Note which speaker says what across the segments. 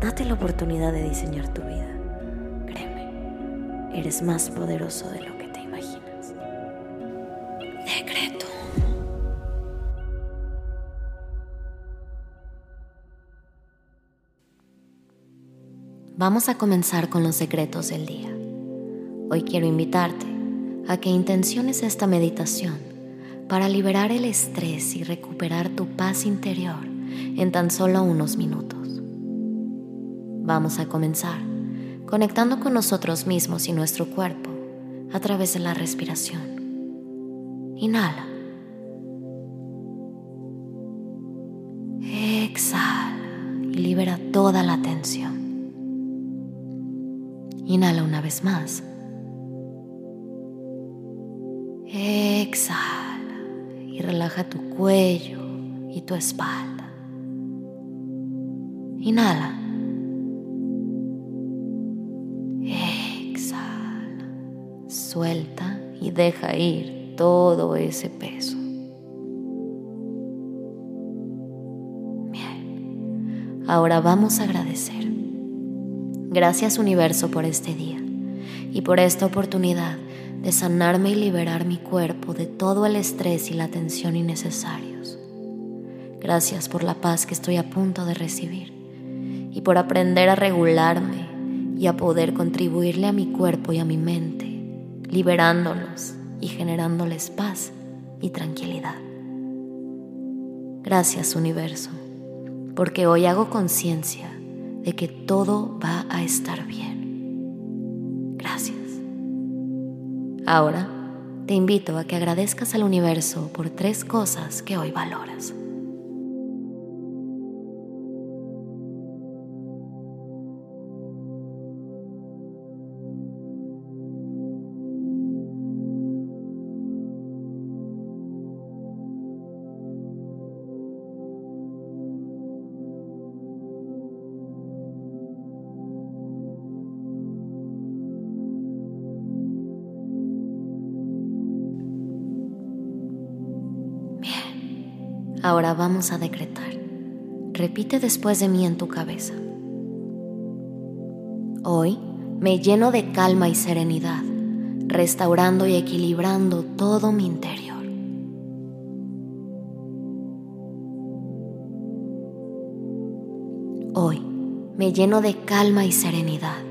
Speaker 1: Date la oportunidad de diseñar tu vida. Créeme, eres más poderoso de lo que te imaginas. Decreto. Vamos a comenzar con los secretos del día. Hoy quiero invitarte a que intenciones esta meditación para liberar el estrés y recuperar tu paz interior en tan solo unos minutos. Vamos a comenzar conectando con nosotros mismos y nuestro cuerpo a través de la respiración. Inhala. Exhala y libera toda la tensión. Inhala una vez más. Exhala y relaja tu cuello y tu espalda. Inhala. Suelta y deja ir todo ese peso. Bien, ahora vamos a agradecer. Gracias universo por este día y por esta oportunidad de sanarme y liberar mi cuerpo de todo el estrés y la tensión innecesarios. Gracias por la paz que estoy a punto de recibir y por aprender a regularme y a poder contribuirle a mi cuerpo y a mi mente liberándolos y generándoles paz y tranquilidad. Gracias universo, porque hoy hago conciencia de que todo va a estar bien. Gracias. Ahora te invito a que agradezcas al universo por tres cosas que hoy valoras. Ahora vamos a decretar. Repite después de mí en tu cabeza. Hoy me lleno de calma y serenidad, restaurando y equilibrando todo mi interior. Hoy me lleno de calma y serenidad,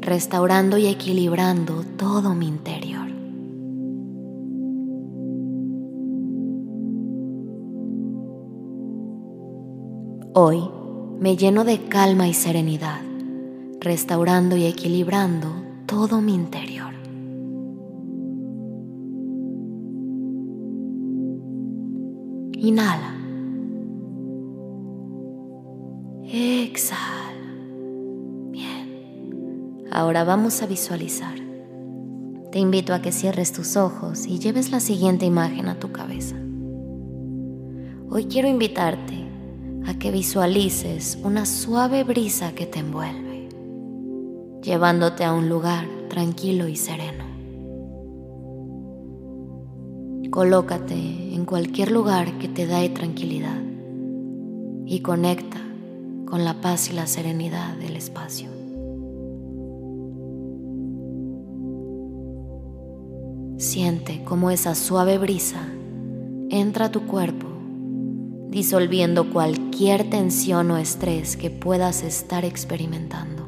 Speaker 1: restaurando y equilibrando todo mi interior. Hoy me lleno de calma y serenidad, restaurando y equilibrando todo mi interior. Inhala. Exhala. Bien. Ahora vamos a visualizar. Te invito a que cierres tus ojos y lleves la siguiente imagen a tu cabeza. Hoy quiero invitarte a que visualices una suave brisa que te envuelve, llevándote a un lugar tranquilo y sereno. Colócate en cualquier lugar que te dé tranquilidad y conecta con la paz y la serenidad del espacio. Siente cómo esa suave brisa entra a tu cuerpo disolviendo cualquier tensión o estrés que puedas estar experimentando.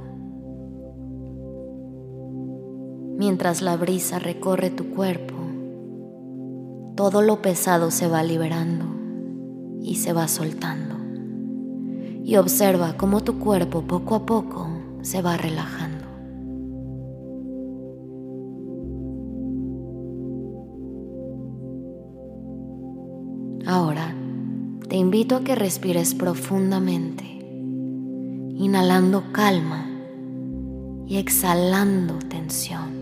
Speaker 1: Mientras la brisa recorre tu cuerpo, todo lo pesado se va liberando y se va soltando. Y observa cómo tu cuerpo poco a poco se va relajando. Invito a que respires profundamente, inhalando calma y exhalando tensión,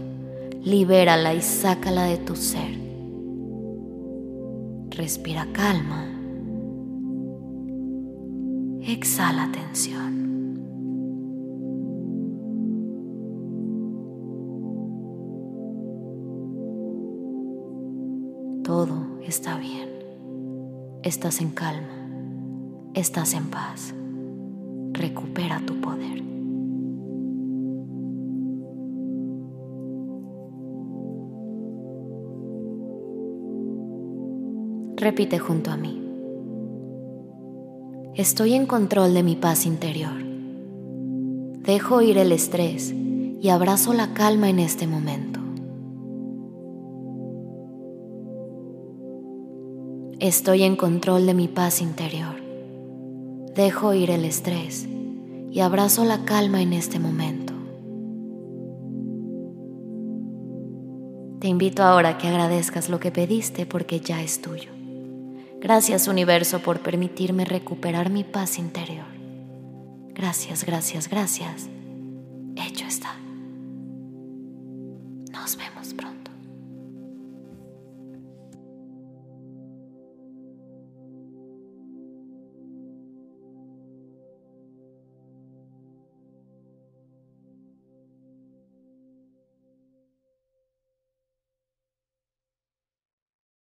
Speaker 1: libérala y sácala de tu ser. Respira calma. Exhala tensión. Todo está bien. Estás en calma. Estás en paz. Recupera tu poder. Repite junto a mí. Estoy en control de mi paz interior. Dejo ir el estrés y abrazo la calma en este momento. Estoy en control de mi paz interior. Dejo ir el estrés y abrazo la calma en este momento. Te invito ahora a que agradezcas lo que pediste porque ya es tuyo. Gracias universo por permitirme recuperar mi paz interior. Gracias, gracias, gracias. Hecho está. Nos vemos pronto.